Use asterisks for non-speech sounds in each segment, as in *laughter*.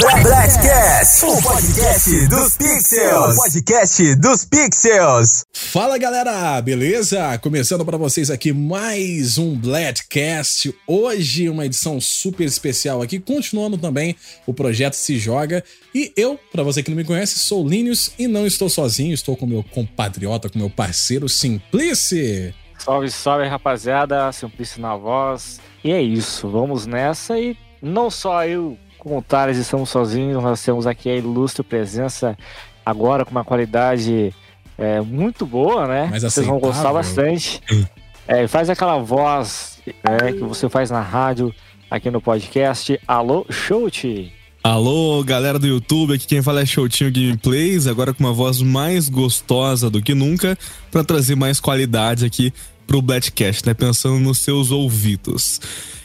Blackcast, o podcast dos Pixels. O podcast dos Pixels. Fala galera, beleza? Começando para vocês aqui mais um Blackcast. Hoje uma edição super especial aqui, continuando também o projeto Se Joga. E eu, para você que não me conhece, sou Linus e não estou sozinho, estou com meu compatriota, com meu parceiro Simplice. Salve, salve rapaziada, Simplice na voz. E é isso, vamos nessa e não só eu com o Thales estamos sozinhos, nós temos aqui a ilustre presença agora com uma qualidade é, muito boa, né? Mas Vocês vão gostar bastante. *laughs* É, faz aquela voz é, que você faz na rádio, aqui no podcast. Alô, Shout! Alô, galera do YouTube, aqui quem fala é Shoutinho Gameplays, agora com uma voz mais gostosa do que nunca, para trazer mais qualidade aqui pro Blackcast, né? Pensando nos seus ouvidos.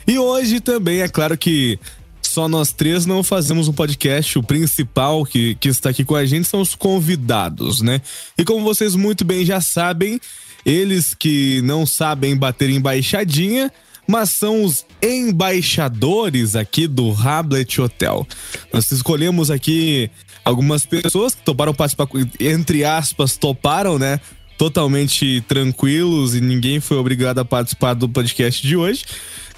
E hoje também, é claro que só nós três não fazemos um podcast. O principal que, que está aqui com a gente são os convidados, né? E como vocês muito bem já sabem, eles que não sabem bater embaixadinha, mas são os embaixadores aqui do Hablet Hotel. Nós escolhemos aqui algumas pessoas que toparam participar, entre aspas, toparam, né? Totalmente tranquilos e ninguém foi obrigado a participar do podcast de hoje.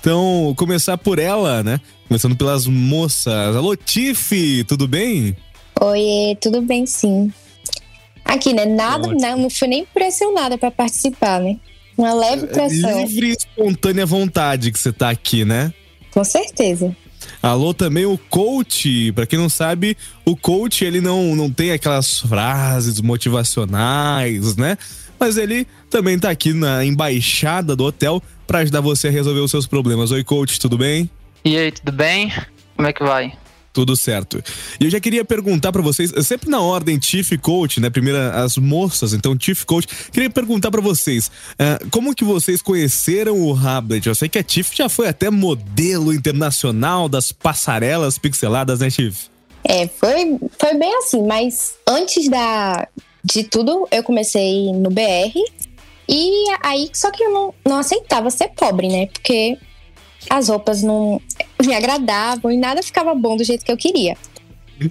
Então, começar por ela, né? Começando pelas moças. Alô, Tiff, tudo bem? Oi, tudo bem sim. Aqui, né? Nada, não, não fui nem pressionada para participar, né? Uma leve É pressão. livre e espontânea vontade que você tá aqui, né? Com certeza. Alô também o coach, Pra quem não sabe, o coach ele não, não tem aquelas frases motivacionais, né? Mas ele também tá aqui na embaixada do hotel pra ajudar você a resolver os seus problemas. Oi coach, tudo bem? E aí, tudo bem? Como é que vai? Tudo certo. E eu já queria perguntar pra vocês, sempre na ordem Chief e Coach, né? Primeiro as moças, então Chief e Coach. Queria perguntar pra vocês, ah, como que vocês conheceram o Hablet? Eu sei que a Chief já foi até modelo internacional das passarelas pixeladas, né, Chief? É, foi, foi bem assim, mas antes da, de tudo, eu comecei no BR. E aí, só que eu não, não aceitava ser pobre, né? Porque as roupas não me agradavam e nada ficava bom do jeito que eu queria.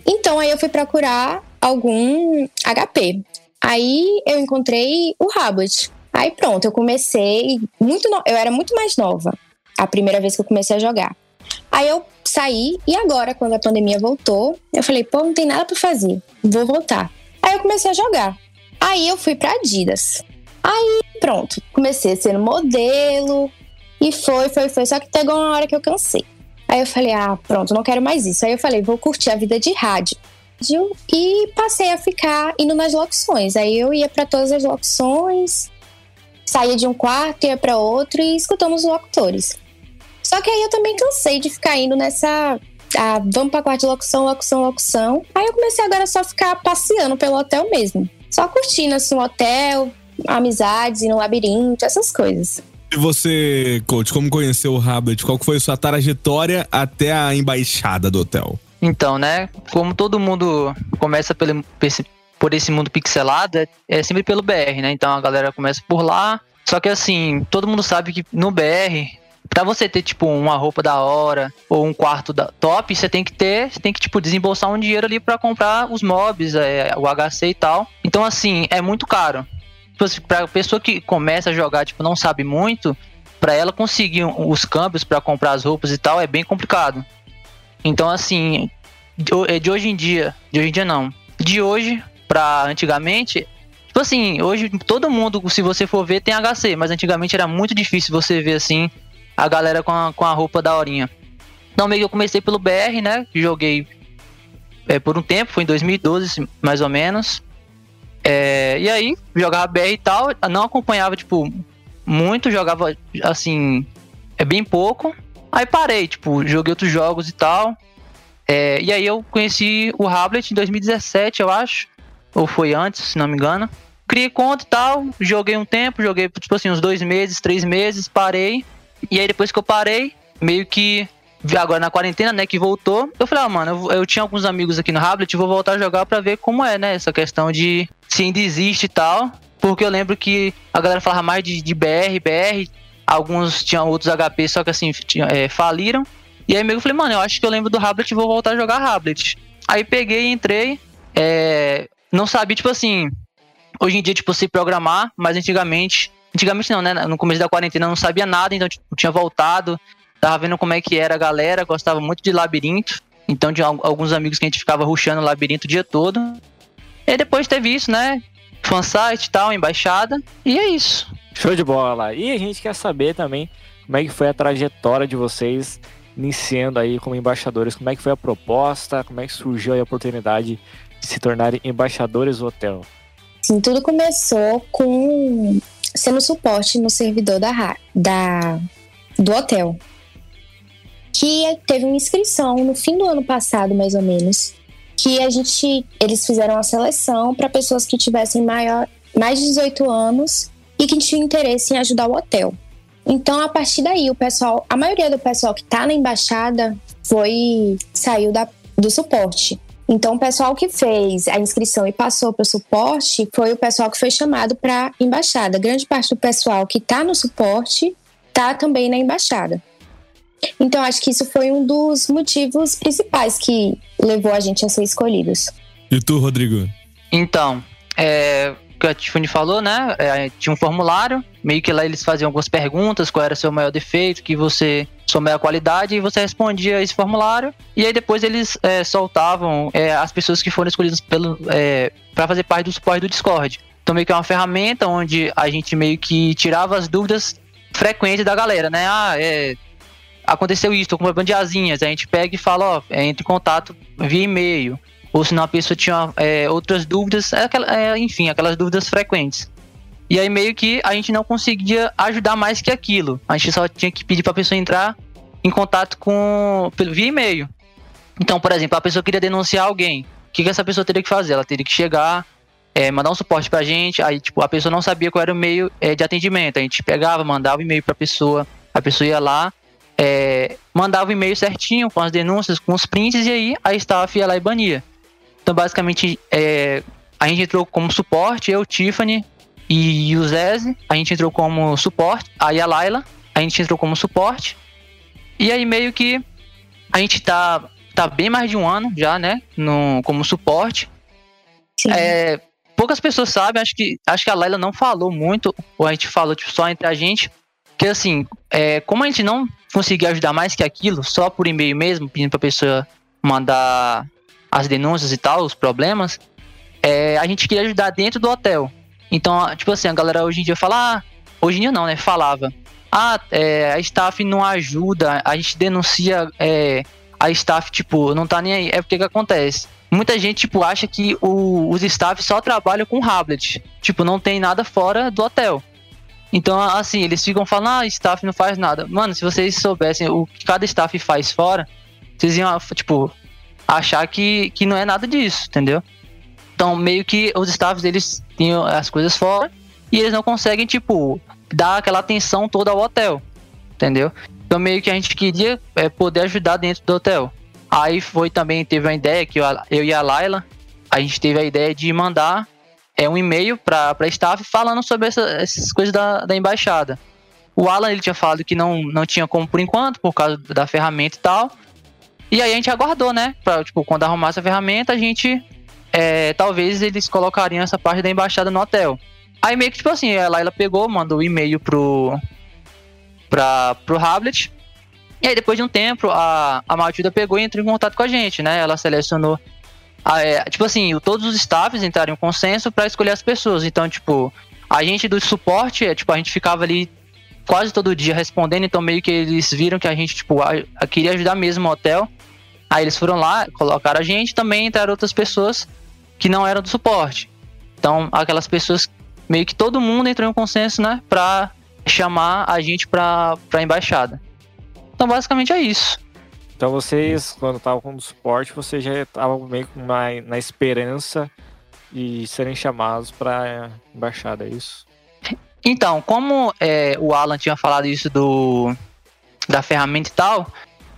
Então aí eu fui procurar algum HP. Aí eu encontrei o Hablet. Aí pronto, eu comecei muito no... eu era muito mais nova a primeira vez que eu comecei a jogar. Aí eu saí e agora quando a pandemia voltou, eu falei, pô, não tem nada pra fazer, vou voltar. Aí eu comecei a jogar. Aí eu fui pra Adidas. Aí pronto, comecei sendo modelo e foi, foi, foi, só que pegou uma hora que eu cansei. Aí eu falei, ah, pronto, não quero mais isso. Aí eu falei, vou curtir a vida de rádio. E passei a ficar indo nas locuções. Aí eu ia para todas as locuções, saía de um quarto, ia para outro e escutando os locutores. Só que aí eu também cansei de ficar indo nessa. Ah, vamos pra quarto de locução, locução, locução. Aí eu comecei agora só a ficar passeando pelo hotel mesmo. Só curtindo assim o hotel, amizades, ir no labirinto, essas coisas. E você, coach, como conheceu o Hablet? Qual foi a sua trajetória até a embaixada do hotel? Então, né? Como todo mundo começa pelo, por esse- mundo pixelado, é, é sempre pelo BR, né? Então a galera começa por lá. Só que assim, todo mundo sabe que no BR, pra você ter, tipo, uma roupa da hora ou um quarto da top, você tem que ter, você tem que, tipo, desembolsar um dinheiro ali pra comprar os mobs, é, o HC e tal. Então, assim, é muito caro. Tipo assim, pessoa que começa a jogar, tipo, não sabe muito, pra ela conseguir os câmbios pra comprar as roupas e tal, é bem complicado. Então, assim, de, de hoje em dia, de hoje em dia não, de hoje pra antigamente, tipo assim, hoje todo mundo, se você for ver, tem HC, mas antigamente era muito difícil você ver, assim, a galera com a, com a roupa da horinha. Então, meio que eu comecei pelo BR, né, joguei é, por um tempo, foi em 2012, mais ou menos. É, e aí, jogava BR e tal, não acompanhava, tipo, muito, jogava, assim, é bem pouco. Aí parei, tipo, joguei outros jogos e tal. É, e aí eu conheci o Hablet em 2017, eu acho. Ou foi antes, se não me engano. Criei conta e tal, joguei um tempo, joguei, tipo assim, uns dois meses, três meses, parei. E aí depois que eu parei, meio que agora na quarentena, né, que voltou, eu falei, ah, mano, eu, eu tinha alguns amigos aqui no Hablet, vou voltar a jogar pra ver como é, né, essa questão de se ainda existe e tal. Porque eu lembro que a galera falava mais de, de BR, BR, alguns tinham outros HP, só que assim, tinha, é, faliram. E aí meio que eu falei, mano, eu acho que eu lembro do Hablet vou voltar a jogar Hablet. Aí peguei e entrei. É, não sabia, tipo assim. Hoje em dia, tipo, sei programar, mas antigamente. Antigamente não, né? No começo da quarentena eu não sabia nada, então tipo, tinha voltado. Tava vendo como é que era a galera, gostava muito de labirinto. Então tinha alguns amigos que a gente ficava ruxando o labirinto o dia todo. E depois teve isso, né? Fansite e tal, embaixada. E é isso. Show de bola. E a gente quer saber também como é que foi a trajetória de vocês iniciando aí como embaixadores. Como é que foi a proposta? Como é que surgiu a oportunidade de se tornarem embaixadores do hotel? Sim, tudo começou com sendo suporte no servidor da, da do hotel. Que teve uma inscrição no fim do ano passado, mais ou menos, que a gente eles fizeram a seleção para pessoas que tivessem maior, mais de 18 anos e que tinham interesse em ajudar o hotel. Então, a partir daí, o pessoal, a maioria do pessoal que está na embaixada foi saiu da, do suporte. Então, o pessoal que fez a inscrição e passou para o suporte foi o pessoal que foi chamado para embaixada. Grande parte do pessoal que está no suporte está também na embaixada. Então, acho que isso foi um dos motivos principais que levou a gente a ser escolhidos. E tu, Rodrigo? Então, é, que a Tiffany falou, né? É, tinha um formulário, meio que lá eles faziam algumas perguntas, qual era o seu maior defeito, que você sua maior qualidade, e você respondia esse formulário. E aí depois eles é, soltavam é, as pessoas que foram escolhidas pelo é, para fazer parte do suporte do Discord. Então meio que é uma ferramenta onde a gente meio que tirava as dúvidas frequentes da galera, né? Ah, é, aconteceu isso, tô com uma banda de asinhas. A gente pega e fala, ó, entre em contato via e-mail ou se não a pessoa tinha é, outras dúvidas, é é, enfim, aquelas dúvidas frequentes. E aí meio que a gente não conseguia ajudar mais que aquilo. A gente só tinha que pedir para a pessoa entrar em contato com via e-mail. Então, por exemplo, a pessoa queria denunciar alguém. O que, que essa pessoa teria que fazer? Ela teria que chegar, é, mandar um suporte pra gente. Aí, tipo, a pessoa não sabia qual era o meio é, de atendimento. A gente pegava, mandava o e-mail pra pessoa. A pessoa ia lá, é, mandava o e-mail certinho, com as denúncias, com os prints, e aí a staff ia lá e bania. Então, basicamente, é, a gente entrou como suporte, eu, Tiffany e o Zeze. A gente entrou como suporte, aí a Laila, a gente entrou como suporte. E aí, meio que a gente tá, tá bem mais de um ano já, né, no, como suporte. É, poucas pessoas sabem, acho que, acho que a Laila não falou muito, ou a gente falou tipo, só entre a gente, que assim, é, como a gente não conseguia ajudar mais que aquilo, só por e-mail mesmo, pedindo pra pessoa mandar as denúncias e tal, os problemas, é, a gente queria ajudar dentro do hotel. Então, tipo assim, a galera hoje em dia fala, ah, hoje em dia não, né? Falava, ah, é, a staff não ajuda, a gente denuncia é, a staff, tipo, não tá nem aí. É porque que acontece? Muita gente, tipo, acha que o, os staff só trabalham com Hablet. Tipo, não tem nada fora do hotel. Então, assim, eles ficam falando, ah, staff não faz nada. Mano, se vocês soubessem o que cada staff faz fora, vocês iam, tipo, achar que, que não é nada disso, entendeu? Então, meio que os staffs, eles tinham as coisas fora e eles não conseguem, tipo, dar aquela atenção toda ao hotel, entendeu? Então, meio que a gente queria é, poder ajudar dentro do hotel. Aí foi também, teve uma ideia que eu, eu e a Laila, a gente teve a ideia de mandar é, um e-mail para a staff falando sobre essa, essas coisas da, da embaixada. O Alan, ele tinha falado que não, não tinha como por enquanto, por causa da ferramenta e tal. E aí a gente aguardou, né? Pra, tipo, quando arrumasse a ferramenta, a gente. É, talvez eles colocariam essa parte da embaixada no hotel. Aí meio que, tipo assim, a Laila pegou, mandou o um e-mail pro. Pra, pro Hablet. E aí, depois de um tempo, a, a Matilda pegou e entrou em contato com a gente, né? Ela selecionou. A, é, tipo assim, todos os staffs entraram em consenso para escolher as pessoas. Então, tipo, a gente do suporte, é, tipo, a gente ficava ali quase todo dia respondendo, então meio que eles viram que a gente, tipo, queria ajudar mesmo o hotel. Aí eles foram lá, colocaram a gente, também entraram outras pessoas que não eram do suporte. Então, aquelas pessoas, meio que todo mundo entrou em consenso, né, pra chamar a gente pra, pra embaixada. Então, basicamente é isso. Então, vocês, quando estavam com o suporte, vocês já estavam meio na, na esperança de serem chamados pra embaixada, é isso? Então, como é, o Alan tinha falado isso do da ferramenta e tal,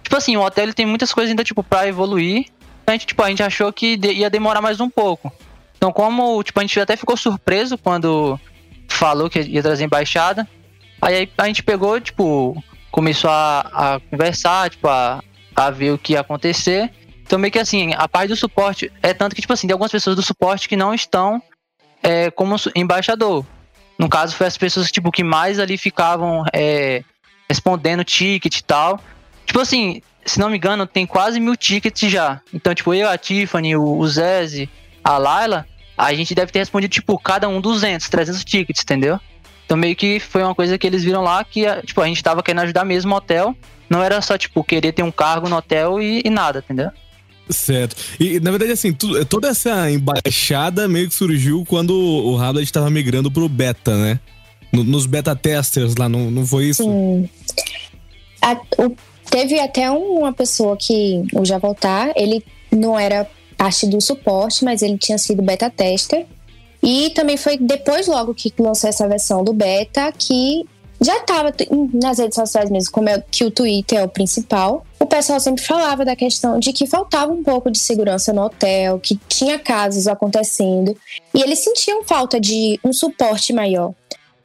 tipo assim, o hotel ele tem muitas coisas ainda tipo para evoluir. A gente tipo a gente achou que ia demorar mais um pouco. Então, como tipo a gente até ficou surpreso quando falou que ia trazer embaixada, aí a gente pegou tipo começou a, a conversar, tipo a, a ver o que ia acontecer. Então, meio que assim, a parte do suporte é tanto que, tipo assim, tem algumas pessoas do suporte que não estão é, como embaixador. No caso, foi as pessoas tipo, que mais ali ficavam é, respondendo ticket e tal. Tipo assim, se não me engano, tem quase mil tickets já. Então, tipo, eu, a Tiffany, o, o a Laila, a gente deve ter respondido, tipo, cada um 200, 300 tickets, entendeu? Então, meio que foi uma coisa que eles viram lá que, tipo, a gente tava querendo ajudar mesmo o hotel. Não era só, tipo, querer ter um cargo no hotel e, e nada, entendeu? Certo. E, na verdade, assim, tu, toda essa embaixada meio que surgiu quando o Hablet estava migrando pro beta, né? No, nos beta testers lá, não, não foi isso? A, o, teve até uma pessoa que, o Já Voltar, ele não era parte do suporte, mas ele tinha sido beta tester. E também foi depois, logo que lançou essa versão do beta, que já estava nas redes sociais mesmo, como é que o Twitter é o principal. O pessoal sempre falava da questão de que faltava um pouco de segurança no hotel, que tinha casos acontecendo, e eles sentiam falta de um suporte maior.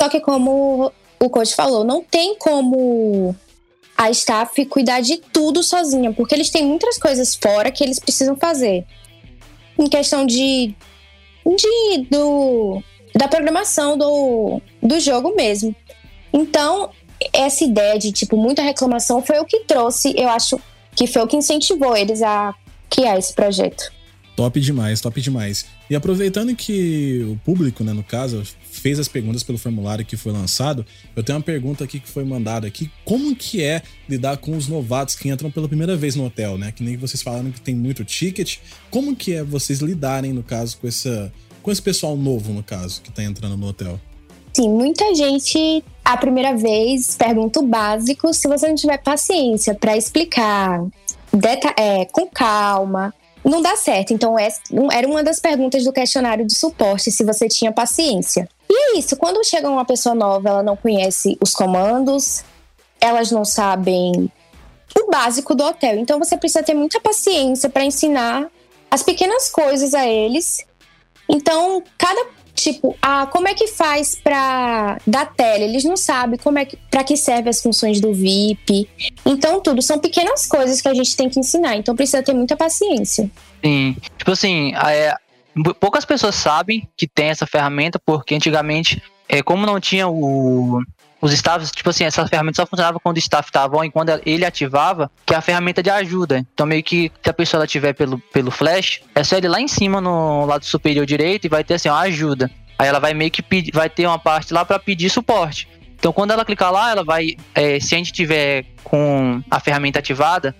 Só que como o coach falou, não tem como a staff cuidar de tudo sozinha, porque eles têm muitas coisas fora que eles precisam fazer. Em questão de, de do, da programação do, do jogo mesmo. Então, essa ideia de, tipo, muita reclamação foi o que trouxe, eu acho que foi o que incentivou eles a criar esse projeto. Top demais, top demais. E aproveitando que o público, né, no caso, fez as perguntas pelo formulário que foi lançado, eu tenho uma pergunta aqui que foi mandada aqui. Como que é lidar com os novatos que entram pela primeira vez no hotel, né? Que nem vocês falaram que tem muito ticket. Como que é vocês lidarem, no caso, com, essa, com esse pessoal novo, no caso, que tá entrando no hotel? Sim, muita gente a primeira vez pergunta o básico. Se você não tiver paciência para explicar é, com calma, não dá certo. Então, era uma das perguntas do questionário de suporte, se você tinha paciência. E é isso, quando chega uma pessoa nova, ela não conhece os comandos, elas não sabem o básico do hotel. Então, você precisa ter muita paciência para ensinar as pequenas coisas a eles. Então, cada Tipo, ah, como é que faz para da tela? Eles não sabem como é que para que serve as funções do VIP. Então, tudo são pequenas coisas que a gente tem que ensinar. Então, precisa ter muita paciência. Sim. Tipo assim, é, poucas pessoas sabem que tem essa ferramenta porque antigamente, é, como não tinha o os staffs, tipo assim, essa ferramenta só funcionava quando o staff estava on e quando ele ativava, que é a ferramenta de ajuda. Então, meio que se a pessoa ela tiver pelo, pelo flash, é só ele lá em cima no lado superior direito e vai ter assim, ó, ajuda. Aí ela vai meio que pedir, vai ter uma parte lá para pedir suporte. Então, quando ela clicar lá, ela vai, é, se a gente tiver com a ferramenta ativada,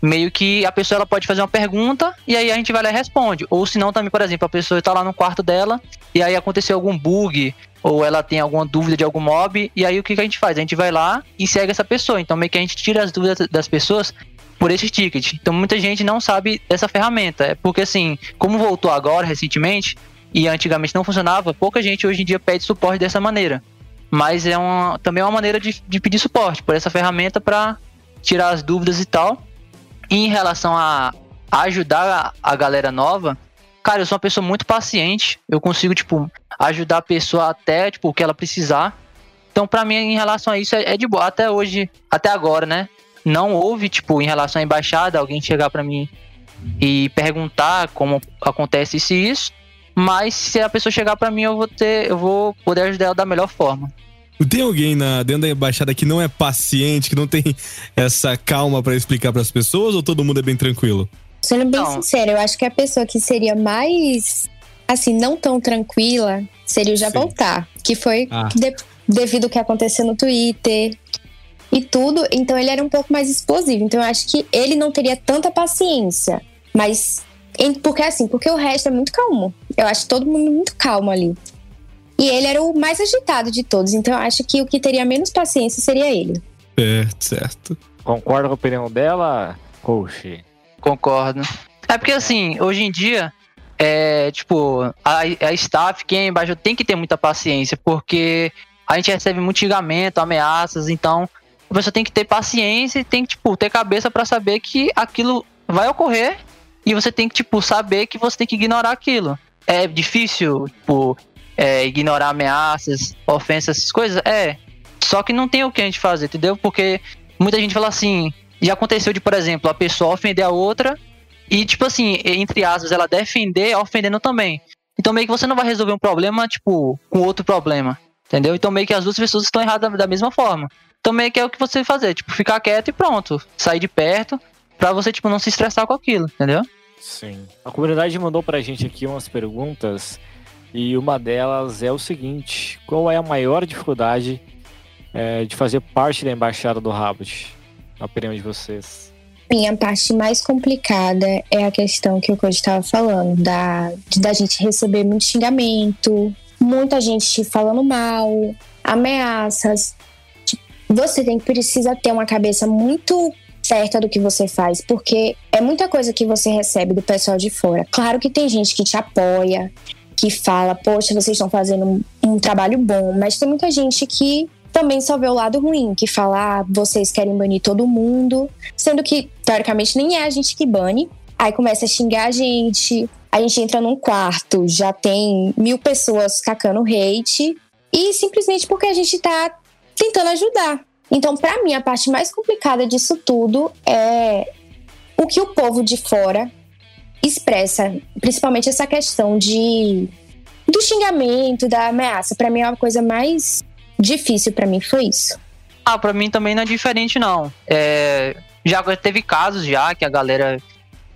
meio que a pessoa ela pode fazer uma pergunta e aí a gente vai lá e responde. Ou se não, também, por exemplo, a pessoa está lá no quarto dela e aí aconteceu algum bug ou ela tem alguma dúvida de algum mob, e aí o que, que a gente faz? A gente vai lá e segue essa pessoa. Então meio que a gente tira as dúvidas das pessoas por esse ticket. Então muita gente não sabe dessa ferramenta. É porque assim, como voltou agora recentemente e antigamente não funcionava, pouca gente hoje em dia pede suporte dessa maneira. Mas é uma, também é uma maneira de, de pedir suporte por essa ferramenta para tirar as dúvidas e tal. E em relação a ajudar a, a galera nova, cara, eu sou uma pessoa muito paciente. Eu consigo, tipo, ajudar a pessoa até, tipo, o que ela precisar. Então, para mim, em relação a isso, é, é, de boa. Até hoje, até agora, né? Não houve, tipo, em relação à embaixada, alguém chegar para mim e perguntar como acontece isso e isso. Mas se a pessoa chegar para mim, eu vou ter, eu vou poder ajudar ela da melhor forma. Tem alguém na, dentro da embaixada que não é paciente, que não tem essa calma para explicar para as pessoas ou todo mundo é bem tranquilo? Sendo bem não. sincero, eu acho que a pessoa que seria mais assim, não tão tranquila, seria o Sim. Voltar. Que foi ah. de, devido ao que aconteceu no Twitter e tudo. Então ele era um pouco mais explosivo. Então eu acho que ele não teria tanta paciência. Mas. Porque assim, porque o resto é muito calmo. Eu acho todo mundo muito calmo ali. E ele era o mais agitado de todos. Então eu acho que o que teria menos paciência seria ele. É, certo. Concorda com a opinião dela, coach? Concordo. É porque assim, hoje em dia, é, tipo, a, a staff, quem é embaixo, tem que ter muita paciência, porque a gente recebe muito xingamento, ameaças, então a pessoa tem que ter paciência e tem que, tipo, ter cabeça para saber que aquilo vai ocorrer e você tem que, tipo, saber que você tem que ignorar aquilo. É difícil, tipo, é, ignorar ameaças, ofensas, essas coisas? É. Só que não tem o que a gente fazer, entendeu? Porque muita gente fala assim, já aconteceu de, por exemplo, a pessoa ofender a outra e, tipo assim, entre aspas, ela defender ofendendo também. Então meio que você não vai resolver um problema, tipo, com outro problema. Entendeu? Então meio que as duas pessoas estão erradas da mesma forma. Então meio que é o que você fazer, tipo, ficar quieto e pronto. Sair de perto pra você, tipo, não se estressar com aquilo, entendeu? Sim. A comunidade mandou pra gente aqui umas perguntas e uma delas é o seguinte: qual é a maior dificuldade é, de fazer parte da embaixada do Rabbit? Na opinião de vocês. Minha parte mais complicada é a questão que o coach estava falando, da, da gente receber muito xingamento, muita gente falando mal, ameaças. Tipo, Você tem precisa ter uma cabeça muito certa do que você faz, porque é muita coisa que você recebe do pessoal de fora. Claro que tem gente que te apoia, que fala, poxa, vocês estão fazendo um, um trabalho bom, mas tem muita gente que também só vê o lado ruim, que fala, ah, vocês querem banir todo mundo, sendo que, teoricamente, nem é a gente que bane. Aí começa a xingar a gente, a gente entra num quarto, já tem mil pessoas cacando hate, e simplesmente porque a gente tá tentando ajudar. Então, pra mim, a parte mais complicada disso tudo é o que o povo de fora expressa, principalmente essa questão de do xingamento, da ameaça. Pra mim, é uma coisa mais difícil pra mim foi isso. Ah, pra mim também não é diferente, não. É, já teve casos já que a galera,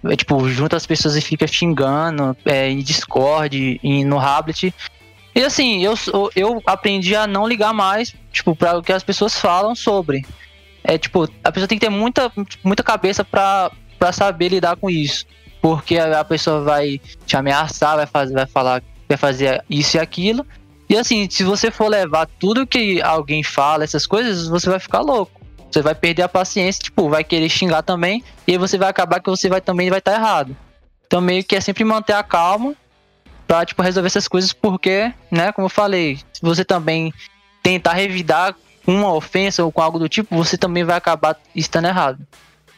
é, tipo, junta as pessoas e fica xingando é, em Discord, em, no Hablet. E assim, eu, eu aprendi a não ligar mais, tipo, para o que as pessoas falam sobre. É tipo, a pessoa tem que ter muita, muita cabeça pra saber lidar com isso. Porque a, pessoa vai te ameaçar, vai, fazer, vai falar vai fazer isso e aquilo. E assim, se você for levar tudo que alguém fala, essas coisas, você vai ficar louco. Você vai perder a paciência, tipo, vai querer xingar também, e aí você vai acabar que você vai também vai estar errado. Então meio que é sempre manter a calma pra, tipo, resolver essas coisas, porque, né, como eu falei, se você também tentar revidar uma ofensa ou com algo do tipo, você também vai acabar estando errado.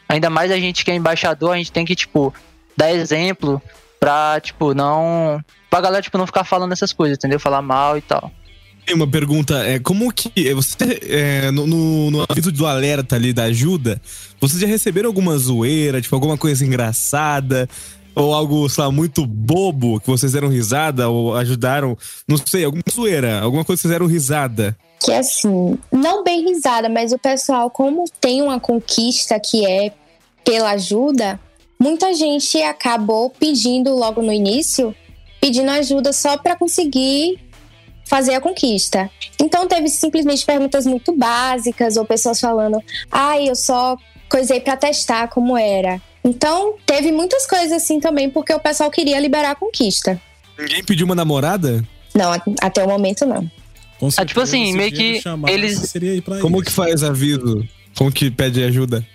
Ainda mais a gente que é embaixador, a gente tem que, tipo, dar exemplo pra, tipo, não. Pra galera, tipo, não ficar falando essas coisas, entendeu? Falar mal e tal. Tem uma pergunta, é, como que você, é, no, no, no aviso do alerta ali da ajuda, vocês já receberam alguma zoeira, tipo, alguma coisa engraçada, ou algo, sei lá, muito bobo, que vocês deram risada, ou ajudaram, não sei, alguma zoeira, alguma coisa que vocês deram risada? Que assim, não bem risada, mas o pessoal, como tem uma conquista que é pela ajuda, muita gente acabou pedindo logo no início, pedindo ajuda só para conseguir fazer a conquista. Então teve simplesmente perguntas muito básicas ou pessoas falando: "Ah, eu só coisei para testar como era". Então teve muitas coisas assim também porque o pessoal queria liberar a conquista. Ninguém pediu uma namorada? Não, até o momento não. Com Ah, tipo assim, certeza, meio que eles- Seria ir pra Como isso. que faz aviso? Como que pede ajuda?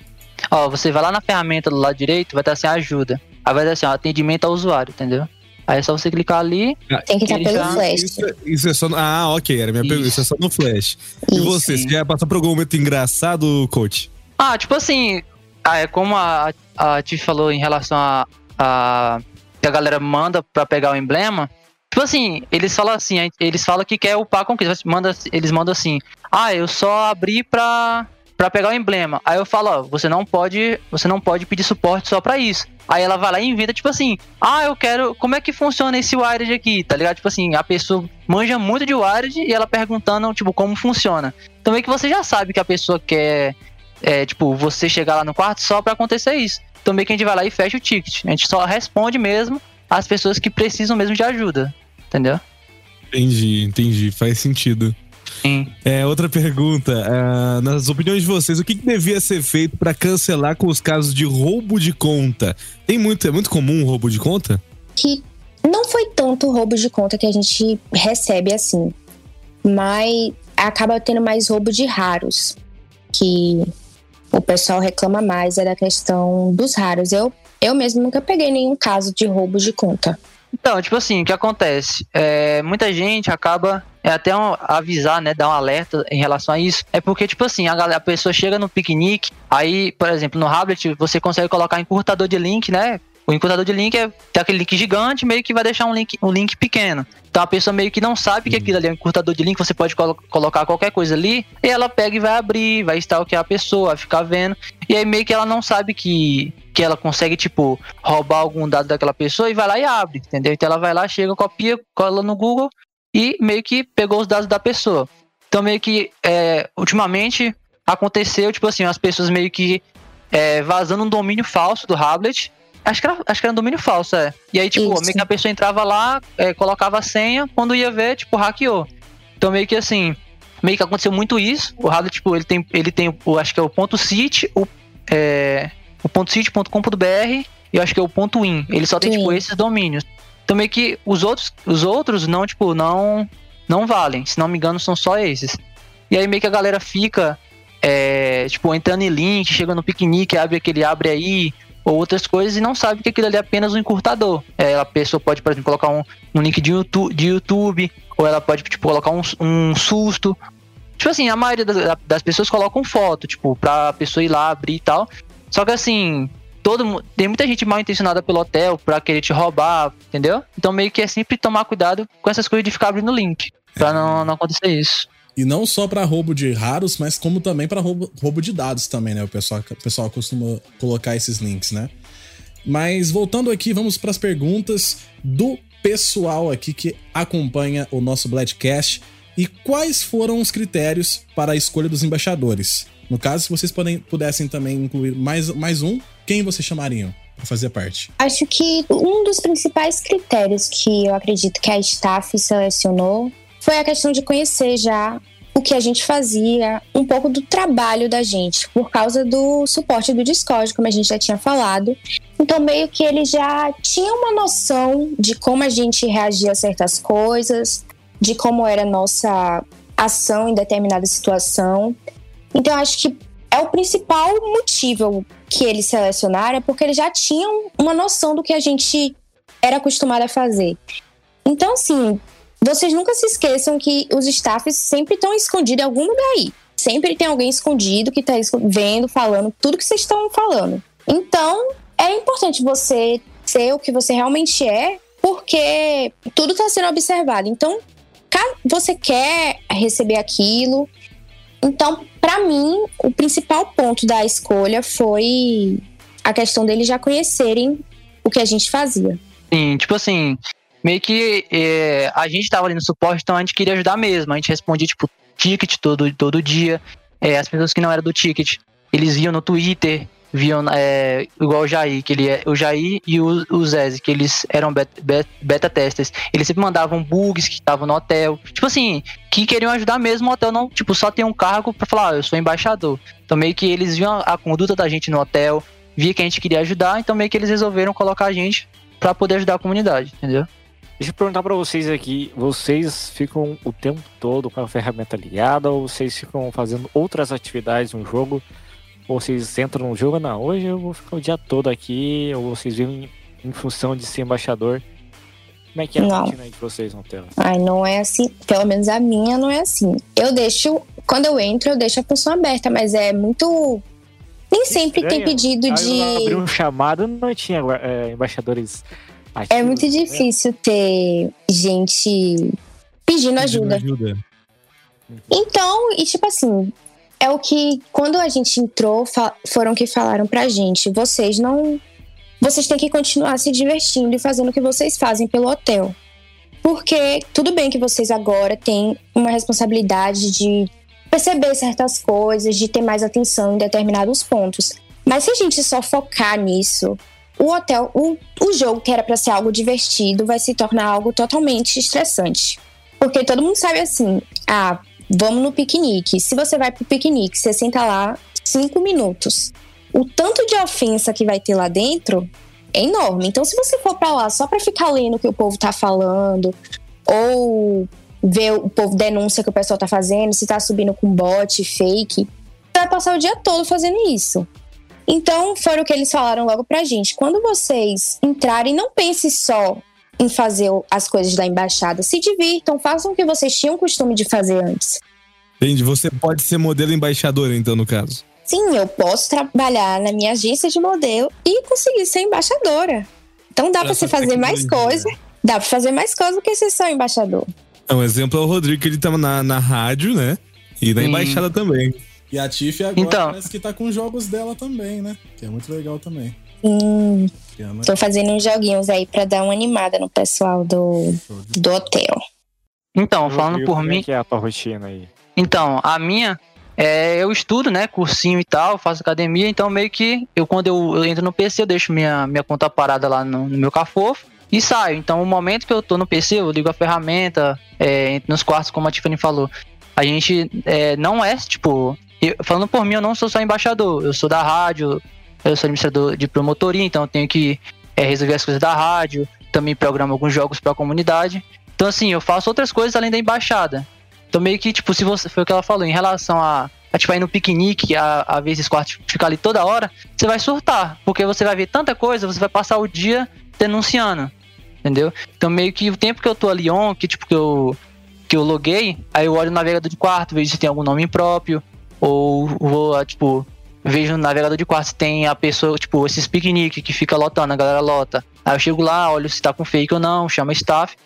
Ó, você vai lá na ferramenta do lado direito, vai estar assim, ajuda. Aí vai estar assim, ó, atendimento ao usuário, entendeu? Aí é só você clicar ali. Tem que estar pelo já- flash. Isso, isso é só. no- Ah, ok, era minha pergunta. Isso é só no Flash. E Isso. você, você quer passar por algum momento engraçado, coach? Ah, tipo assim, ah, é como a, a Tiff falou em relação a, a que a galera manda pra pegar o emblema. Tipo assim, eles falam assim, eles falam que quer upar a conquista. Manda, eles mandam assim, ah, eu só abri pra, pra pegar o emblema. Aí eu falo, ó, você não pode, você não pode pedir suporte só pra isso. Aí ela vai lá e inventa, tipo assim, ah, eu quero. Como é que funciona esse wired aqui? Tá ligado? Tipo assim, a pessoa manja muito de wired e ela perguntando, tipo, como funciona. Então é que você já sabe que a pessoa quer é, tipo, você chegar lá no quarto só pra acontecer isso. Então meio que a gente vai lá e fecha o ticket. A gente só responde mesmo às pessoas que precisam mesmo de ajuda. Entendeu? Entendi, entendi. Faz sentido. Sim. É, outra pergunta. ah, nas opiniões de vocês, o que, que devia ser feito pra cancelar com os casos de roubo de conta? Tem muito, é muito comum roubo de conta? que não foi tanto roubo de conta que a gente recebe assim, mas acaba tendo mais roubo de raros, que o pessoal reclama mais é da questão dos raros. Eu, eu mesmo nunca peguei nenhum caso de roubo de conta. Então, tipo assim, o que acontece? É, muita gente acaba é até um- avisar, né, dar um alerta em relação a isso. É porque, tipo assim, a, galera, a pessoa chega no piquenique, aí, por exemplo, no Hablet você consegue colocar encurtador de link, né? O encurtador de link é tem aquele link gigante, meio que vai deixar um link, um link pequeno. Então a pessoa meio que não sabe que aquilo ali é um encurtador de link, você pode colo colocar qualquer coisa ali, e ela pega e vai abrir, vai stalkear a pessoa, vai ficar vendo. E aí meio que ela não sabe que, que ela consegue, tipo, roubar algum dado daquela pessoa e vai lá e abre, entendeu? Então ela vai lá, chega, copia, cola no Google e meio que pegou os dados da pessoa. Então meio que, é, ultimamente, aconteceu, tipo assim, as pessoas meio que é, vazando um domínio falso do Hablet. Acho que, era, acho que era um domínio falso, é. E aí, tipo, Isso. meio que a pessoa entrava lá, é, colocava a senha, quando ia ver, tipo, hackeou. Então meio que assim, meio que aconteceu muito isso. O Hablet, tipo, ele tem, ele tem o, acho que é o ponto .sit, o, é, o ponto .sit.com.br e eu acho que é o ponto .in. Ele só tem, Sim. tipo, esses domínios. Então meio que os outros, os outros não, tipo, não, não valem. Se não me engano, são só esses. E aí meio que a galera fica, é, tipo, entrando em link, chega no piquenique, abre aquele abre aí, ou outras coisas, e não sabe que aquilo ali é apenas um encurtador. É, a pessoa pode, por exemplo, colocar um, um link de YouTube, de YouTube, ou ela pode, tipo, colocar um, um susto. Tipo assim, a maioria das, das pessoas colocam foto, tipo, pra pessoa ir lá abrir e tal. Só que assim, todo tem muita gente mal intencionada pelo hotel pra querer te roubar, entendeu? Então meio que é sempre tomar cuidado com essas coisas de ficar abrindo link. Pra não, não acontecer isso. E não só pra roubo de raros, mas como também pra roubo, roubo de dados também, né? O pessoal, o pessoal costuma colocar esses links, né? Mas voltando aqui, vamos pras perguntas do pessoal aqui que acompanha o nosso Bladcast. E quais foram os critérios para a escolha dos embaixadores? No caso, se vocês podem, pudessem também incluir mais, mais um, quem vocês chamariam para fazer parte? Acho que um dos principais critérios que eu acredito que a staff selecionou foi a questão de conhecer já o que a gente fazia, um pouco do trabalho da gente, por causa do suporte do Discord, como a gente já tinha falado. Então, meio que ele já tinha uma noção de como a gente reagia a certas coisas, de como era a nossa ação em determinada situação. Então, acho que é o principal motivo que eles selecionaram, é porque eles já tinham uma noção do que a gente era acostumado a fazer. Então, assim, vocês nunca se esqueçam que os staffs sempre estão escondidos em algum lugar aí. Sempre tem alguém escondido que está vendo, falando tudo que vocês estão falando. Então, é importante você ser o que você realmente é, porque tudo está sendo observado. Então, você quer receber aquilo. Então, para mim, o principal ponto da escolha foi a questão deles já conhecerem o que a gente fazia. Sim, tipo assim, meio que é, a gente tava ali no suporte, então a gente queria ajudar mesmo. A gente respondia, tipo, ticket todo, todo dia. É, as pessoas que não eram do ticket, eles viam no Twitter, viam é, igual o Jair, que ele é o Jair e o, o Zeze, que eles eram bet- bet- beta testers. Eles sempre mandavam bugs que estavam no hotel. Tipo assim, que queriam ajudar mesmo o hotel, não, tipo, só tem um cargo pra falar, ah, eu sou embaixador. Então meio que eles viam a, a conduta da gente no hotel, via que a gente queria ajudar, então meio que eles resolveram colocar a gente pra poder ajudar a comunidade, entendeu? Deixa eu perguntar pra vocês aqui, vocês ficam o tempo todo com a ferramenta ligada ou vocês ficam fazendo outras atividades no jogo? Ou vocês entram no jogo, não, hoje eu vou ficar o dia todo aqui, ou vocês vivem em função de ser embaixador? Como é que é a Não. rotina aí de vocês no tela? Ai, não é assim. Pelo menos a minha não é assim. Eu deixo. Quando eu entro, eu deixo a função aberta, mas é muito. Nem sempre tem estranho. pedido Aí eu abri de. um chamado, não tinha é, embaixadores ativos. É muito né? difícil ter gente pedindo ajuda. ajuda. Então, e tipo assim, é o que quando a gente entrou, foram que falaram pra gente, vocês não vocês têm que continuar se divertindo e fazendo o que vocês fazem pelo hotel. Porque tudo bem que vocês agora têm uma responsabilidade de perceber certas coisas, de ter mais atenção em determinados pontos. Mas se a gente só focar nisso, o hotel, o, o jogo que era pra ser algo divertido, vai se tornar algo totalmente estressante. Porque todo mundo sabe assim, ah, vamos no piquenique. Se você vai pro piquenique, você senta lá cinco minutos. O tanto de ofensa que vai ter lá dentro é enorme. Então, se você for pra lá só pra ficar lendo o que o povo tá falando, ou ver o povo denúncia que o pessoal tá fazendo, se tá subindo com bot, fake, vai passar o dia todo fazendo isso. Então, foi o que eles falaram logo pra gente. Quando vocês entrarem, não pense só em fazer as coisas da embaixada. Se divirtam, façam o que vocês tinham costume de fazer antes. Entende? Você pode ser modelo embaixador, então, no caso. Sim, eu posso trabalhar na minha agência de modelo e conseguir ser embaixadora. Então dá pra você fazer mais coisa. Dá pra fazer mais coisa do que ser só embaixador. É, Um exemplo é o Rodrigo, que ele tava na, na rádio, né? E na Sim. embaixada também. E a Tiff agora Então. parece que tá com jogos dela também, né? Que é muito legal também. Hum, tô fazendo uns joguinhos aí pra dar uma animada no pessoal do, do hotel. Então, falando por como é mim. que é a tua rotina aí? Então, a minha, é, eu estudo, né? Cursinho e tal, faço academia, então meio que eu, quando eu, eu entro no PC, eu deixo minha, minha conta parada lá no, no meu cafofo e saio. Então, o momento que eu tô no PC, eu ligo a ferramenta, é, entro nos quartos, como a Tiffany falou. A gente é, não é, tipo, eu- falando por mim, eu não sou só embaixador, eu sou da rádio, eu sou administrador de promotoria, então eu tenho que é, resolver as coisas da rádio, também programo alguns jogos pra comunidade. Então, assim, eu faço outras coisas além da embaixada. Então, meio que, tipo, se você. Foi o que ela falou, em relação a, a tipo, ir no piquenique, a, a ver esses quartos ficar ali toda hora, você vai surtar. Porque você vai ver tanta coisa, você vai passar o dia denunciando. Entendeu? Então, meio que o tempo que eu tô ali on, que, tipo, que eu, que eu loguei, aí eu olho no navegador de quarto, vejo se tem algum nome impróprio, ou vou, tipo, vejo no navegador de quarto tem a pessoa, tipo, esses piquenique que fica lotando, a galera lota. Aí eu chego lá, olho se tá com fake ou não, chama staff.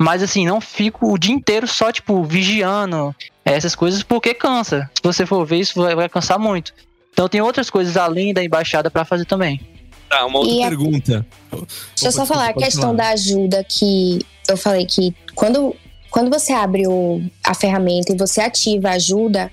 Mas assim, não fico o dia inteiro só, tipo, vigiando essas coisas, porque cansa. Se você for ver, isso vai, vai cansar muito. Então tem outras coisas além da embaixada pra fazer também. Tá, uma outra E a- pergunta. Deixa eu só falar a questão da ajuda que eu falei que quando, quando você abre o, a ferramenta e você ativa a ajuda,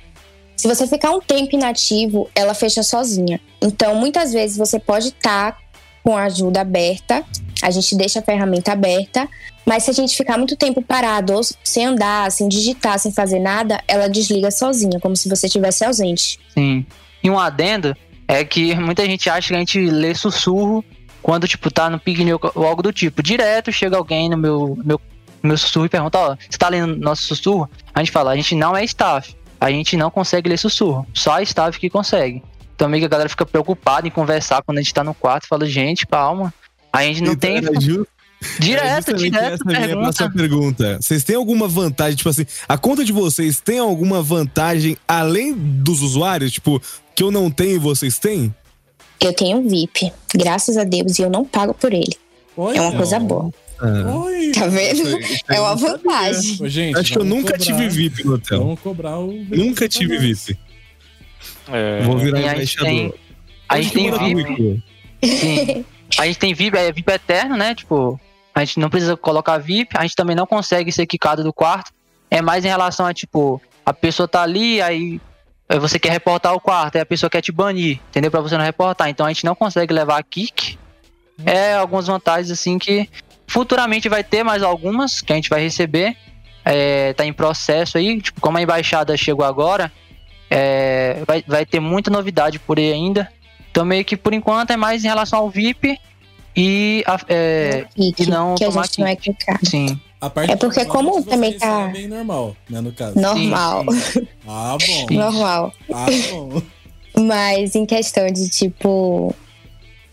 se você ficar um tempo inativo, ela fecha sozinha. Então, muitas vezes você pode estar com a ajuda aberta, a gente deixa a ferramenta aberta, mas se a gente ficar muito tempo parado, ou sem andar, sem digitar, sem fazer nada, ela desliga sozinha, como se você estivesse ausente. Sim. E um adendo é que muita gente acha que a gente lê sussurro quando, tipo, tá no piquenique ou algo do tipo. Direto chega alguém no meu, meu, meu sussurro e pergunta, ó, você tá lendo nosso sussurro? A gente fala, a gente não é staff. A gente não consegue ler sussurro. Só a staff que consegue. Então meio que a galera fica preocupada em conversar quando a gente tá no quarto. Fala, gente, calma. A gente não tem... Era ju- era Direto, justamente direto, essa minha pergunta. próxima pergunta. Vocês têm alguma vantagem, tipo assim, a conta de vocês tem alguma vantagem além dos usuários, tipo, que eu não tenho e vocês têm? Eu tenho VIP, graças a Deus, e eu não pago por ele. Oi, É uma coisa boa. Ah, Oi. Tá vendo? É uma vantagem. Ô, gente, acho que eu nunca cobrar- tive VIP no hotel. Vamos cobrar o. Nunca tive VIP. É, Vou virar E a gente tem, embaixador. a gente tem VIP. Sim. A gente tem VIP, é VIP eterno, né? Tipo, a gente não precisa colocar VIP, a gente também não consegue ser quicado do quarto. É mais em relação a, tipo, a pessoa tá ali, aí aí você quer reportar o quarto, aí a pessoa quer te banir, entendeu? Pra você não reportar. Então a gente não consegue levar a kick. É algumas vantagens, assim, que futuramente vai ter mais algumas que a gente vai receber. É, tá em processo aí, tipo, como a embaixada chegou agora, é, vai, vai ter muita novidade por aí ainda. Então, meio que por enquanto é mais em relação ao VIP e. a- é, e não que a gente não é clicar. sim. A parte É porque como também tá- recebem normal, né, no caso. Normal, Ah, bom. normal. Ah, bom. Mas em questão de tipo.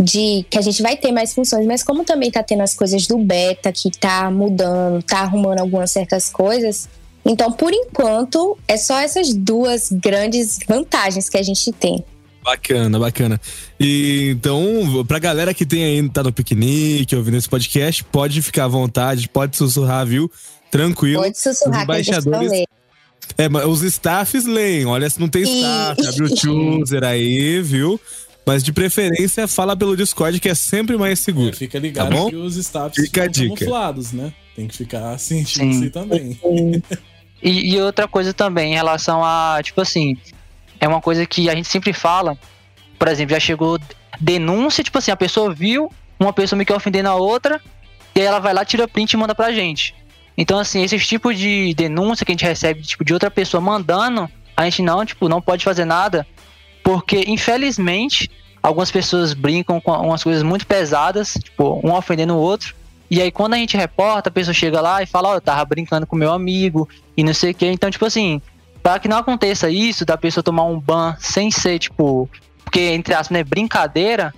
De que a gente vai ter mais funções, mas como também tá tendo as coisas do beta que tá mudando, tá arrumando algumas certas coisas. Então, por enquanto, é só essas duas grandes vantagens que a gente tem. Bacana, bacana. E então, pra galera que tem aí, tá no piquenique, ouvindo esse podcast, pode ficar à vontade, pode sussurrar, viu? Tranquilo. Pode sussurrar que estão embaixadores- lendo. É, mas os staffs leem. Olha, se não tem E- staff, abre o *laughs* chooser aí, viu? Mas de preferência, fala pelo Discord, que é sempre mais É, seguro. fica ligado Tá bom? que os staffs Fica ficam camuflados, né? Tem que ficar assim também. *laughs* E, e outra coisa também, em relação a, tipo assim, é uma coisa que a gente sempre fala, por exemplo, já chegou denúncia, tipo assim, a pessoa viu uma pessoa me quer ofendendo a outra, e aí ela vai lá, tira print e manda pra gente. Então, assim, esse tipo de denúncia que a gente recebe, tipo, de outra pessoa mandando, a gente não, tipo, não pode fazer nada, porque, infelizmente, algumas pessoas brincam com umas coisas muito pesadas, tipo, um ofendendo o outro, e aí quando a gente reporta, a pessoa chega lá e fala, ó, eu tava brincando com meu amigo, e não sei o que. Então, tipo assim, para que não aconteça isso, da pessoa tomar um ban sem ser, tipo, porque, entre aspas, né, brincadeira,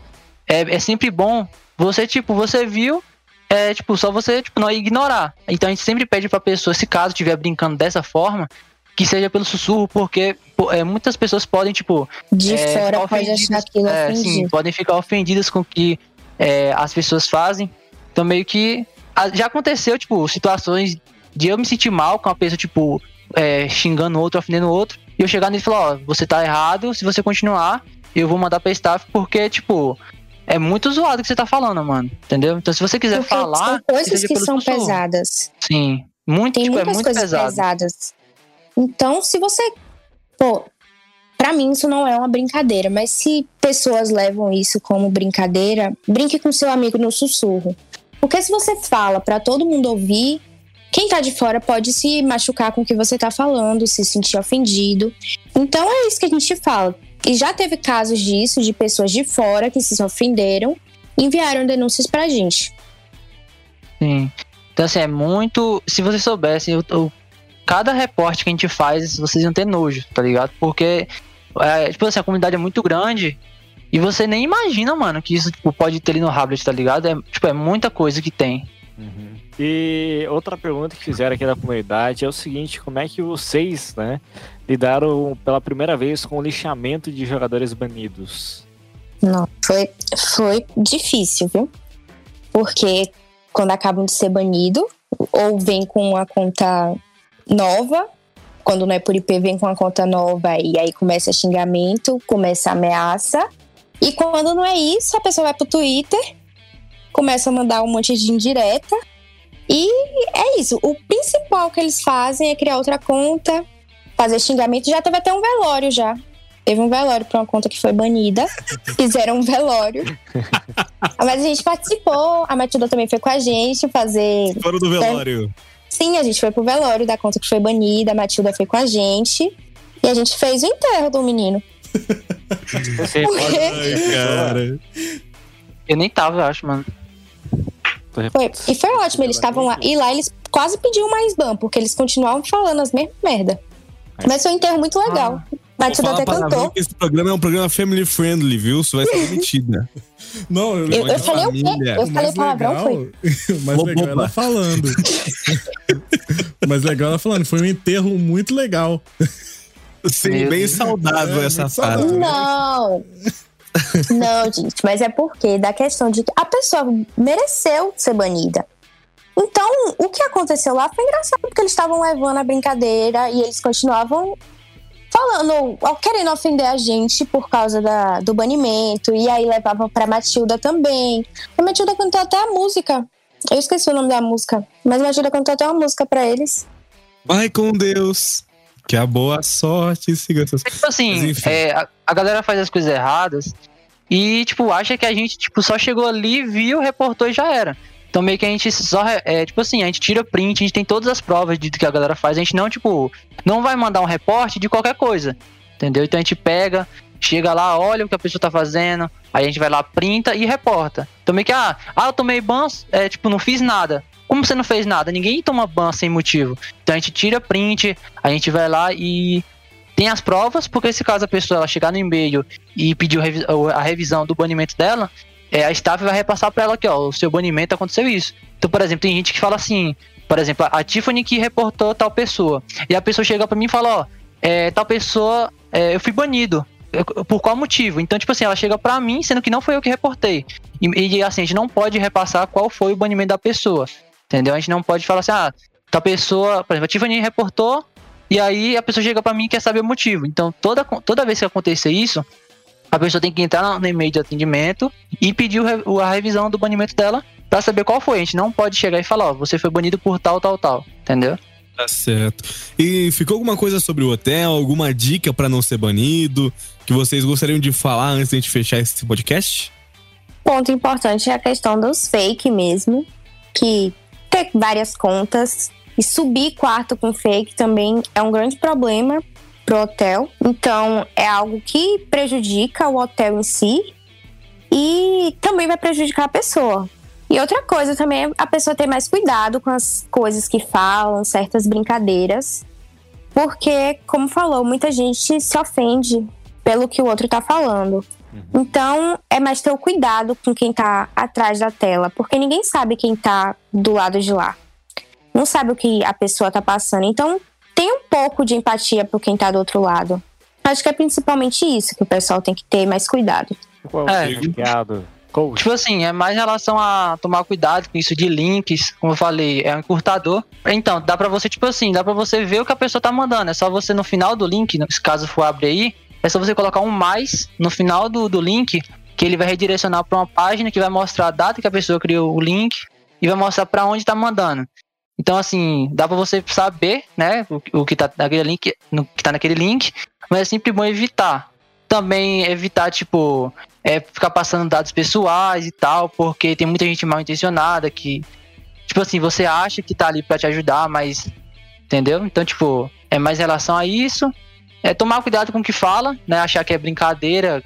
é, é sempre bom você, tipo, você viu, é, tipo, só você, tipo, não ignorar. Então a gente sempre pede pra pessoa, se caso estiver brincando dessa forma, que seja pelo sussurro, porque é, muitas pessoas podem, tipo, De é, fora pode achar aquilo é, sim, podem ficar ofendidas com o que é, as pessoas fazem. Então meio que a- já aconteceu, tipo, situações de eu me sentir mal com uma pessoa, tipo, é, xingando o outro, ofendendo o outro, e eu chegar nele e falar, ó, você tá errado, se você continuar, eu vou mandar pra staff, porque, tipo, é muito zoado o que você tá falando, mano. Entendeu? Então se você quiser Porque falar. são coisas que são sussurro. pesadas. Sim. Muito, Tem tipo, é muitas muito coisas pesado. pesadas. Então, se você. Pô, pra mim isso não é uma brincadeira, mas se pessoas levam isso como brincadeira, brinque com seu amigo no sussurro. Porque se você fala pra todo mundo ouvir, quem tá de fora pode se machucar com o que você tá falando, se sentir ofendido. Então é isso que a gente fala. E já teve casos disso, de pessoas de fora que se ofenderam e enviaram denúncias pra gente. Sim. Então, assim, é muito. Se vocês soubessem, o, o- cada reporte que a gente faz, vocês iam ter nojo, tá ligado? Porque, é, tipo assim, a comunidade é muito grande e você nem imagina, mano, que isso tipo, pode ter ali no Hablet, tá ligado? É, tipo, é muita coisa que tem. E outra pergunta que fizeram aqui da comunidade é o seguinte: como é que vocês, né, lidaram pela primeira vez com o lixamento de jogadores banidos? Não, foi, foi difícil, viu? Porque quando acabam de ser banido, ou vem com uma conta nova, quando não é por IP, vem com uma conta nova e aí começa xingamento, começa ameaça. E quando não é isso, a pessoa vai pro Twitter, começa a mandar um monte de indireta. E é isso. O principal que eles fazem é criar outra conta, fazer xingamento. Já teve até um velório já. Teve um velório pra uma conta que foi banida. *laughs* Fizeram um velório. *laughs* Mas a gente participou. A Matilda também foi com a gente fazer. Fora do velório. Sim, a gente foi pro velório da conta que foi banida. A Matilda foi com a gente. E a gente fez o enterro do menino. *laughs* Você? Ai, cara. Eu nem tava, eu acho, mano. Foi. E foi ótimo, eles estavam lá. E lá eles quase pediam mais ban, porque eles continuavam falando as mesmas merda. Mas foi um enterro muito legal. Matilda Fala até cantou. que esse programa é um programa family friendly, viu? Você vai ser *laughs* demitida. Não, eu, Eu, eu falei o quê? família. Eu falei palavrão, foi? *laughs* o mais legal ela falando. *laughs* o mais legal ela falando. Foi um enterro muito legal. Sim, Meu bem Deus. saudável É, essa fase. saudável. Não. Não, gente, mas é porque da questão de que a pessoa mereceu ser banida. Então, o que aconteceu lá foi engraçado, porque eles estavam levando a brincadeira e eles continuavam falando, ou querendo ofender a gente por causa da, do banimento. E aí levavam pra Matilda também. A Matilda cantou até a música. Eu esqueci o nome da música, mas a Matilda cantou até uma música pra eles. Vai com Deus. Que a boa sorte siga seus. Tipo assim, é, a, a galera faz as coisas erradas e, tipo, acha que a gente, tipo, só chegou ali, viu, reportou e já era. Então meio que a gente só, é, tipo assim, a gente tira print, a gente tem todas as provas de que a galera faz, a gente não, tipo, não vai mandar um reporte de qualquer coisa, entendeu? Então a gente pega, chega lá, olha o que a pessoa tá fazendo, aí a gente vai lá, printa e reporta. Então meio que, ah, ah eu tomei ban, é, tipo, não fiz nada. Como você não fez nada? Ninguém toma ban sem motivo. Então a gente tira print, a gente vai lá e tem as provas, porque se caso a pessoa chegar no e-mail e pedir a revisão do banimento dela, é, a staff vai repassar pra ela aqui, ó, o seu banimento aconteceu isso. Então, por exemplo, tem gente que fala assim, por exemplo, a Tiffany que reportou tal pessoa, e a pessoa chega pra mim e fala, ó, é, tal pessoa, é, eu fui banido. Eu- Por qual motivo? Então, tipo assim, ela chega pra mim, sendo que não foi eu que reportei. E, e, assim, a gente não pode repassar qual foi o banimento da pessoa. Entendeu? A gente não pode falar assim, ah, tal pessoa, por exemplo, a Tiffany reportou, e aí a pessoa chega pra mim e quer saber o motivo. Então, toda, toda vez que acontecer isso, a pessoa tem que entrar no- e-mail de atendimento e pedir a revisão do banimento dela pra saber qual foi. A gente não pode chegar e falar, ó, você foi banido por tal, tal, tal. Entendeu? Tá certo. E ficou alguma coisa sobre o hotel? Alguma dica pra não ser banido? Que vocês gostariam de falar antes de a gente fechar esse podcast? Ponto importante é a questão dos fake mesmo, que ter várias contas e subir quarto com fake também é um grande problema pro hotel. Então é algo que prejudica o hotel em si e também vai prejudicar a pessoa. E outra coisa também é a pessoa ter mais cuidado com as coisas que falam, certas brincadeiras. Porque, como falou, muita gente se ofende pelo que o outro tá falando. Então, é mais ter o cuidado com quem tá atrás da tela, porque ninguém sabe quem tá do lado de lá. Não sabe o que a pessoa tá passando. Então, tem um pouco de empatia por quem tá do outro lado. Acho que é principalmente isso que o pessoal tem que ter mais cuidado. É É. Coach. Tipo assim, é mais em relação a tomar cuidado com isso de links, como eu falei, é um encurtador. Então, dá pra você, tipo assim, dá pra você ver o que a pessoa tá mandando. É só você no final do link, se caso for abrir aí, é só você colocar um mais no final do, do link, que ele vai redirecionar pra uma página que vai mostrar a data que a pessoa criou o link e vai mostrar pra onde tá mandando. Então, assim, dá pra você saber, né, o, o que tá naquele link, no, que tá naquele link, mas é sempre bom evitar. Também evitar, tipo, é, ficar passando dados pessoais e tal, porque tem muita gente mal intencionada que, tipo assim, você acha que tá ali pra te ajudar, mas. Entendeu? Então, tipo, é mais em relação a isso. É tomar cuidado com o que fala, né? Achar que é brincadeira.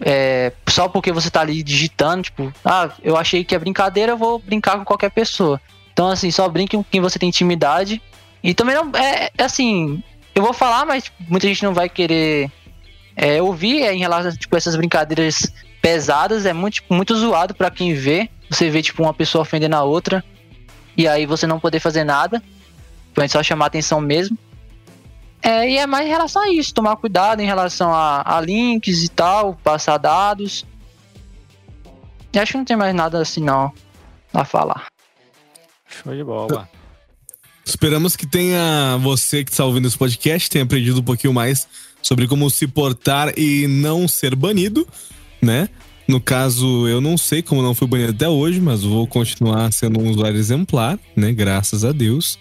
É, só porque você tá ali digitando, tipo, ah, eu achei que é brincadeira, eu vou brincar com qualquer pessoa. Então, assim, só brinque com quem você tem intimidade. E também não. É, é assim, eu vou falar, mas tipo, muita gente não vai querer é, ouvir é, em relação tipo, a essas brincadeiras pesadas. É muito, tipo, muito zoado para quem vê. Você vê, tipo, uma pessoa ofendendo a outra. E aí você não poder fazer nada. Pra só chamar atenção mesmo. É, e é mais em relação a isso, tomar cuidado em relação a, a links e tal, passar dados. Acho que não tem mais nada assim não a falar. Show de bola. Esperamos que tenha você que está ouvindo esse podcast tenha aprendido um pouquinho mais sobre como se portar e não ser banido, né? No caso, eu não sei como não fui banido até hoje, mas vou continuar sendo um usuário exemplar, né? Graças a Deus.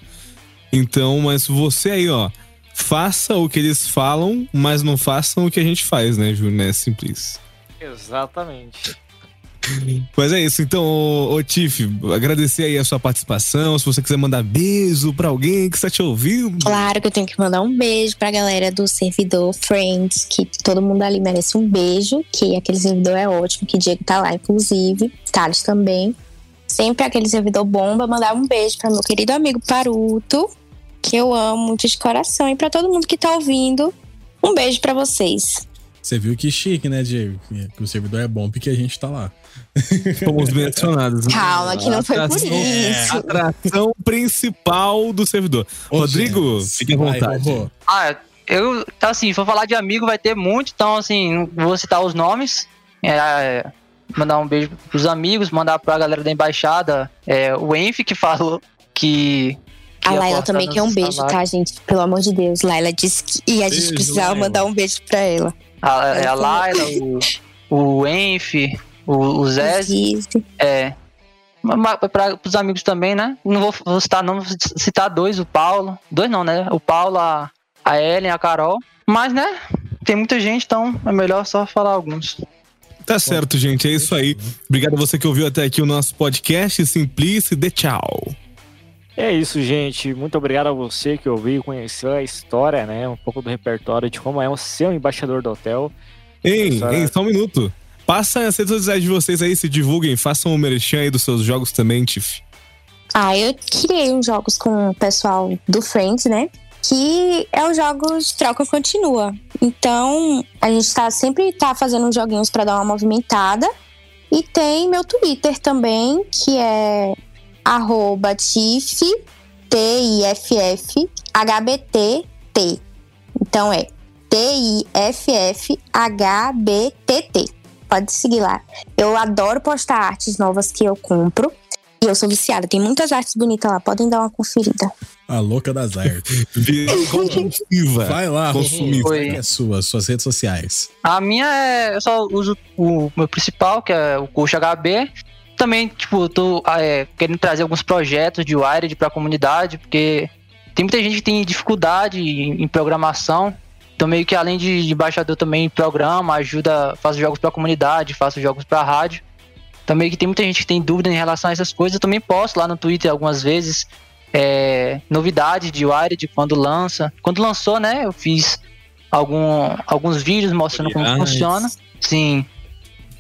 Então, mas você aí, ó, faça o que eles falam, mas não façam o que a gente faz, né, Júnior? Né? Simples. Exatamente. Mas é isso, então, ô, ô Tiff, agradecer aí a sua participação. Se você quiser mandar beijo pra alguém que está te ouvindo. Claro que eu tenho que mandar um beijo pra galera do servidor Friends, que todo mundo ali merece um beijo, que aquele servidor é ótimo, que Diego tá lá, inclusive, Thales também. Sempre aquele servidor bomba, mandar um beijo pra meu querido amigo Paruto, que eu amo muito de coração, e pra todo mundo que tá ouvindo, um beijo pra vocês. Você viu que chique, né, Diego? Que o servidor é bom porque a gente tá lá. Fomos mencionados. Né? Calma, que não foi por Atração- isso. Atração principal do servidor. Ô, Rodrigo, gente, fique à vai, vontade. vovô. Ah, eu, assim, se for falar de amigo, vai ter muito, então, assim, não vou citar os nomes. É, mandar um beijo pros amigos, mandar pra galera da embaixada. É, o Enf que falou que. A Laila também quer um beijo, salário. tá, gente? Pelo amor de Deus. Laila disse que a gente Beijo, precisava Laila. mandar um beijo pra ela. A, é a Laila, o, o Enf, o, o Zé. É. Para os amigos também, né? Não vou, vou citar, não, vou citar dois, o Paulo. Dois não, né? O Paulo, a, a Ellen, a Carol. Mas, né? Tem muita gente, então é melhor só falar alguns. Tá certo, gente. É isso aí. Obrigado a você que ouviu até aqui o nosso podcast. Simplice, dê tchau. É isso, gente. Muito obrigado a você que ouviu e conheceu a história, né? Um pouco do repertório de como é o seu embaixador do hotel. Ei, ei, só um minuto. Passa as redes sociais de vocês aí, se divulguem, façam o merchan aí dos seus jogos também, Tiff. Ah, eu criei uns jogos com o pessoal do Friends, né? Que é os jogos troca continua. Então, a gente tá sempre tá fazendo uns joguinhos pra dar uma movimentada. E tem meu Twitter também, que é arroba tiff, T-I-F-F, H-B-T-T. Então é T-I-F-F, H-B-T-T. Pode seguir lá. Eu adoro postar artes novas que eu compro. E eu sou viciada. Tem muitas artes bonitas lá. Podem dar uma conferida. A louca das artes. *laughs* Compulsiva. Vai lá, Consumista. Rofo. É sua, suas redes sociais. A minha é. Eu só uso o meu principal, que é o Coach HB. Também, tipo, tô é, querendo trazer alguns projetos de Wired pra comunidade, porque tem muita gente que tem dificuldade em, em programação. Então, meio que além de, de embaixador, também programa, ajuda, faço jogos pra comunidade, faço jogos pra rádio. Então, meio que tem muita gente que tem dúvida em relação a essas coisas. Eu também posto lá no Twitter algumas vezes é, novidades de Wired quando lança. Quando lançou, né, eu fiz algum, alguns vídeos mostrando como funciona. Sim.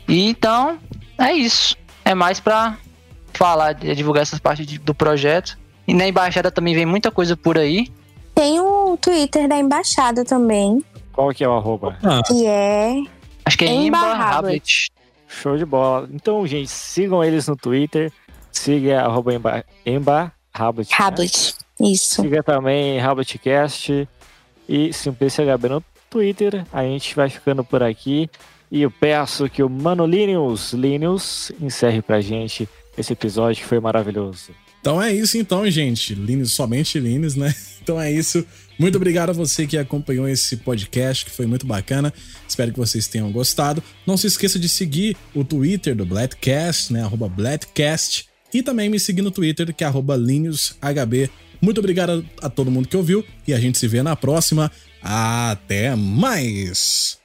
E então, é isso. É mais pra falar, de- divulgar essas partes de- do projeto. E na embaixada também vem muita coisa por aí. Tem o Twitter da embaixada também, Qual que é o arroba? Ah, que é Acho que é Emba Emba Hablet. Hablet. Show de bola. Então, gente, sigam eles no Twitter. Siga arroba Emba, Emba Hablet, né? Isso. Siga também Habletcast e Simplice HB no Twitter. A gente vai ficando por aqui. E eu peço que o Mano Linus, Linus, encerre pra gente esse episódio que foi maravilhoso. Então é isso então, gente. Linus, somente Linus, né? *laughs* Então é isso. Muito obrigado a você que acompanhou esse podcast, que foi muito bacana. Espero que vocês tenham gostado. Não se esqueça de seguir o Twitter do Bladcast, né? Arroba Bladcast. E também me seguir no Twitter, que é arroba LinusHB. Muito obrigado a, a todo mundo que ouviu e a gente se vê na próxima. Até mais!